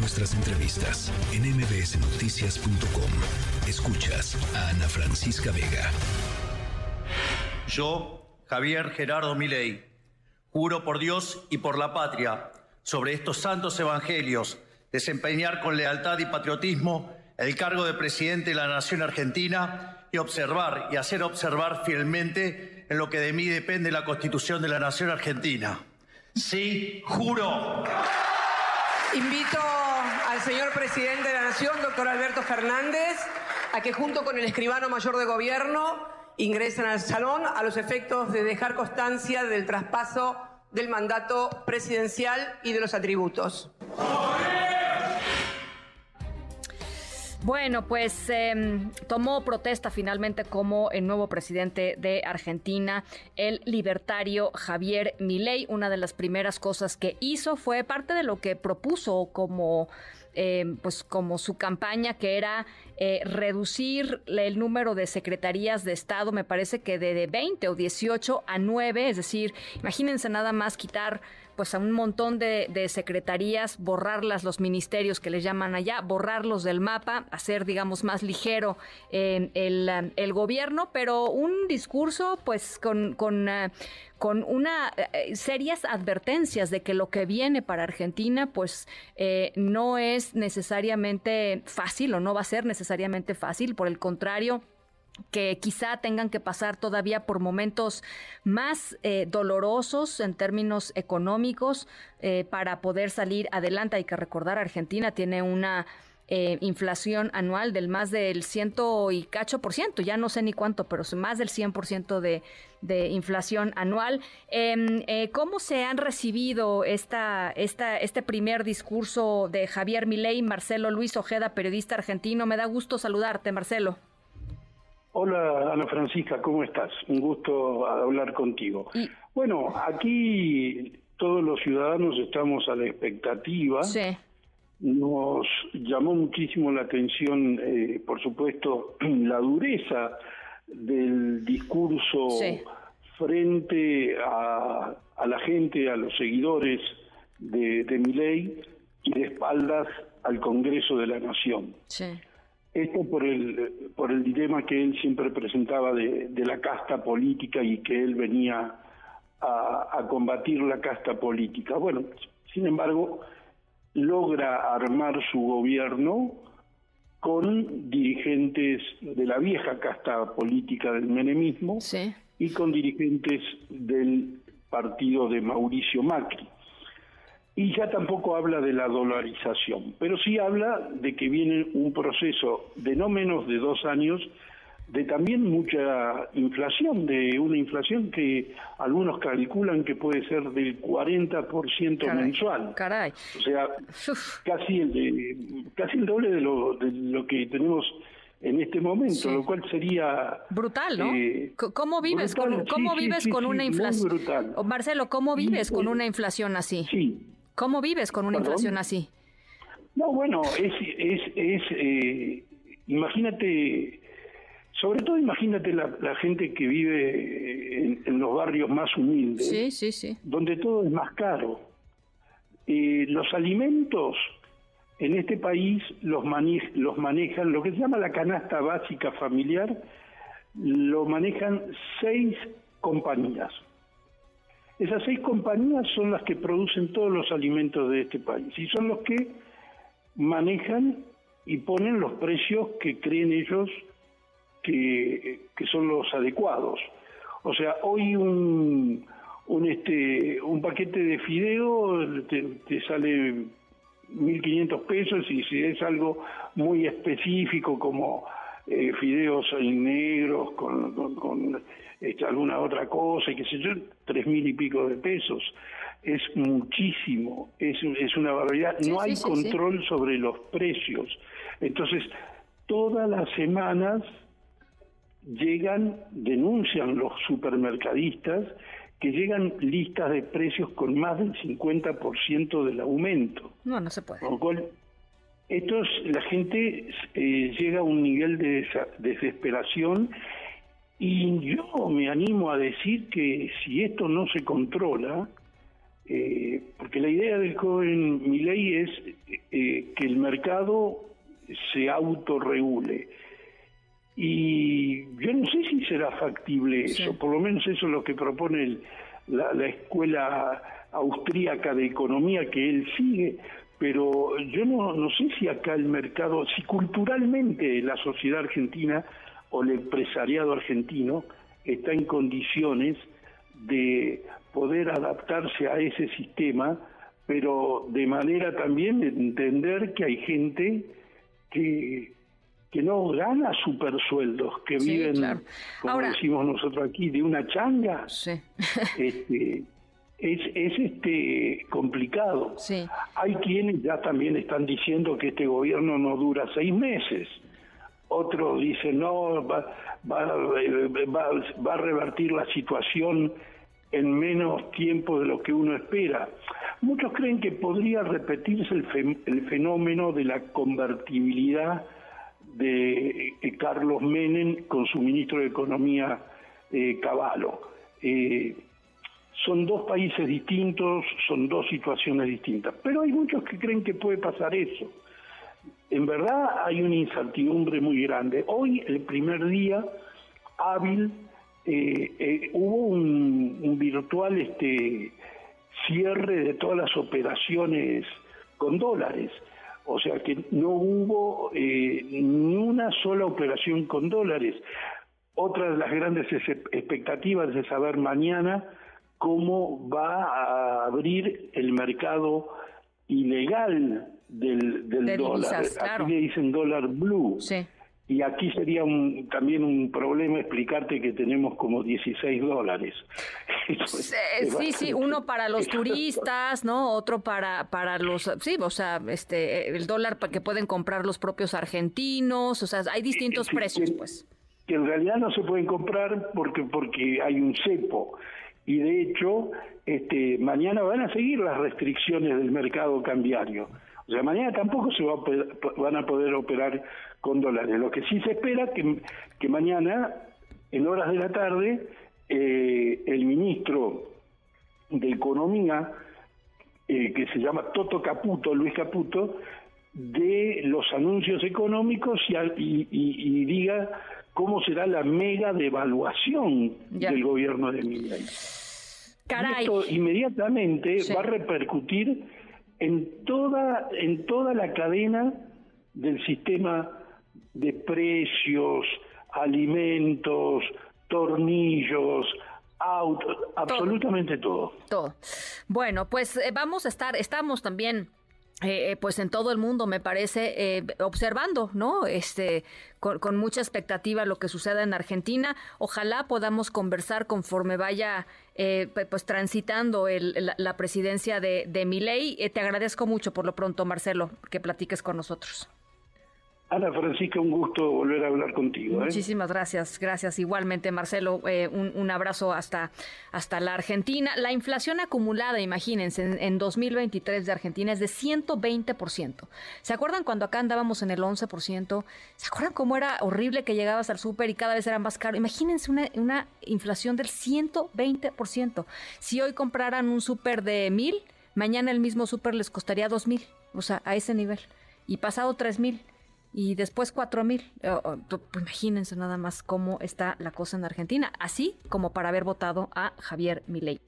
nuestras entrevistas en mbsnoticias.com. Escuchas a Ana Francisca Vega. Yo, Javier Gerardo Milei, juro por Dios y por la patria sobre estos santos evangelios desempeñar con lealtad y patriotismo el cargo de presidente de la Nación Argentina y observar y hacer observar fielmente en lo que de mí depende la Constitución de la Nación Argentina. Sí, juro. Invito al señor presidente de la Nación, doctor Alberto Fernández, a que junto con el escribano mayor de gobierno ingresen al salón a los efectos de dejar constancia del traspaso del mandato presidencial y de los atributos. Bueno, pues em, tomó protesta finalmente como el nuevo presidente de Argentina, el libertario Javier Milei. Una de las primeras cosas que hizo fue parte de lo que propuso como em, pues como su campaña que era eh, reducir el número de secretarías de Estado, me parece que de, de 20 o 18 a 9, es decir, imagínense nada más quitar pues a un montón de, secretarías, borrarlas, los ministerios que les llaman allá, borrarlos del mapa, hacer, digamos, más ligero eh, el, gobierno, pero un discurso, pues, con, con, eh, con una eh, serias advertencias de que lo que viene para Argentina, pues, no es necesariamente fácil o no va a ser necesariamente fácil, por el contrario, que quizá tengan que pasar todavía por momentos más eh, dolorosos en términos económicos eh, para poder salir adelante. Hay que recordar, Argentina tiene una eh, inflación anual del más del ciento y cacho por ciento, ya no sé ni cuánto, pero más del 100% de, de inflación anual. Em, ¿Cómo se han recibido esta, esta, este primer discurso de Javier Milei, Marcelo Luis Ojeda, periodista argentino? Me da gusto saludarte, Marcelo. Hola Ana Francisca, ¿cómo estás? Un gusto hablar contigo. Bueno, aquí todos los ciudadanos estamos a la expectativa. Sí. Nos llamó muchísimo la atención, eh, por supuesto, la dureza del discurso frente a, la gente, a los seguidores de, de ley y de espaldas al Congreso de la Nación. Sí. Esto por el, por el dilema que él siempre presentaba de, la casta política y que él venía a, combatir la casta política. Bueno, sin embargo, logra armar su gobierno con dirigentes de la vieja casta política del menemismo y con dirigentes del partido de Mauricio Macri y ya tampoco habla de la dolarización, pero sí habla de que viene un proceso de no menos de dos años de también mucha inflación, de una inflación que algunos calculan que puede ser del 40% mensual. Caray. O sea, casi el, casi el doble de lo, de lo que tenemos en este momento, lo cual sería brutal, ¿no? Eh, ¿Cómo vives con cómo vives con una inflación? Marcelo, ¿cómo vives con una inflación así? Sí, ¿Cómo vives con una inflación así? No, bueno, es, es, es eh, imagínate, sobre todo imagínate la, gente que vive en, los barrios más humildes, sí, sí, sí. donde todo es más caro. Eh, los alimentos en este país los, los manejan, lo que se llama la canasta básica familiar, lo manejan seis compañías. Esas seis compañías son las que producen todos los alimentos de este país y son los que manejan y ponen los precios que creen ellos que, son los adecuados. O sea, hoy un, un, este, un paquete de fideo te, te sale 1.500 pesos y si es algo muy específico como eh, fideos negros con, con, este, alguna otra cosa y qué sé yo, tres mil y pico de pesos. Es muchísimo, es, es una barbaridad. no hay control sobre los precios. Entonces, todas las semanas llegan, denuncian los supermercadistas que llegan listas de precios con más del 50% del aumento. No, no se puede. Con lo cual, esto la gente eh, llega a un nivel de desesperación y yo me animo a decir que si esto no se controla, Eh, porque la idea del joven Milei es eh, que el mercado se autorregule. Y yo no sé si será factible eso, por lo menos eso es lo que propone la, la escuela austríaca de economía que él sigue, pero yo no, no sé si acá el mercado, si culturalmente la sociedad argentina o el empresariado argentino está en condiciones de poder adaptarse a ese sistema, pero de manera también de entender que hay gente que, que no gana supersueldos, que viven, como decimos nosotros aquí, de una changa. Este, es, es este complicado. Hay quienes ya también están diciendo que este gobierno no dura seis meses. Otros dicen, no, va, va, va, a revertir la situación en menos tiempo de lo que uno espera. Muchos creen que podría repetirse el, el fenómeno de la convertibilidad de eh, Carlos Menem con su ministro de Economía, eh, Cavallo. Eh, son dos países distintos, son dos situaciones distintas, pero hay muchos que creen que puede pasar eso. En verdad hay una incertidumbre muy grande. Hoy, el primer día hábil, eh, eh, hubo un, virtual este, cierre de todas las operaciones con dólares. O sea que no hubo eh, ni una sola operación con dólares. Otra de las grandes expectativas es saber mañana cómo va a abrir el mercado ilegal del, dólar. Aquí le dicen dólar blue. Y aquí sería un, también un problema explicarte que tenemos como 16 dólares. sí, sí, uno para los turistas, ¿no? Otro para para los sí, o sea, este el dólar que pueden comprar los propios argentinos, o sea, hay distintos precios, pues. Que en realidad no se pueden comprar porque porque hay un cepo y de hecho este, mañana van a seguir las restricciones del mercado cambiario. O sea, mañana tampoco se va van a poder operar con dólares. Lo que sí se espera que, que mañana, en horas de la tarde, eh, el ministro de Economía, eh, que se llama Toto Caputo, Luis Caputo, de los anuncios económicos y diga cómo será la mega devaluación del gobierno de Milei. Esto inmediatamente va a repercutir en toda en toda la cadena del sistema de precios, alimentos, tornillos, autos, absolutamente todo. Todo. Bueno, pues eh, vamos a estar, estamos también eh, eh, pues en todo el mundo me parece eh, observando, ¿no? Este, con, mucha expectativa lo que suceda en Argentina. Ojalá podamos conversar conforme vaya, pues transitando la, presidencia de, de Milei. te agradezco mucho por lo pronto, Marcelo, que platiques con nosotros. Ana Francisca, un gusto volver a hablar contigo. ¿eh? Muchísimas gracias, gracias. Igualmente, Marcelo, eh, un, abrazo hasta, hasta la Argentina. La inflación acumulada, imagínense, en, 2023 de Argentina es de 120%. ¿Se acuerdan cuando acá andábamos en el 11%? ¿Se acuerdan cómo era horrible que llegabas al súper y cada vez era más caro? Imagínense una, una inflación del 120%. Si hoy compraran un súper de mil, mañana el mismo súper les costaría dos mil, o sea, a ese nivel. Y pasado tres mil y después cuatro mil. Pues imagínense nada más cómo está la cosa en Argentina, así como para haber votado a Javier Milei.